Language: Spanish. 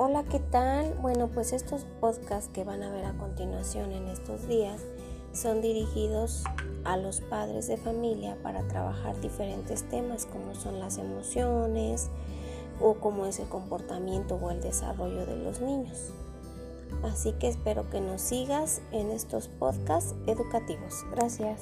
Hola, ¿qué tal? Bueno, pues estos podcasts que van a ver a continuación en estos días son dirigidos a los padres de familia para trabajar diferentes temas como son las emociones o cómo es el comportamiento o el desarrollo de los niños. Así que espero que nos sigas en estos podcasts educativos. Gracias.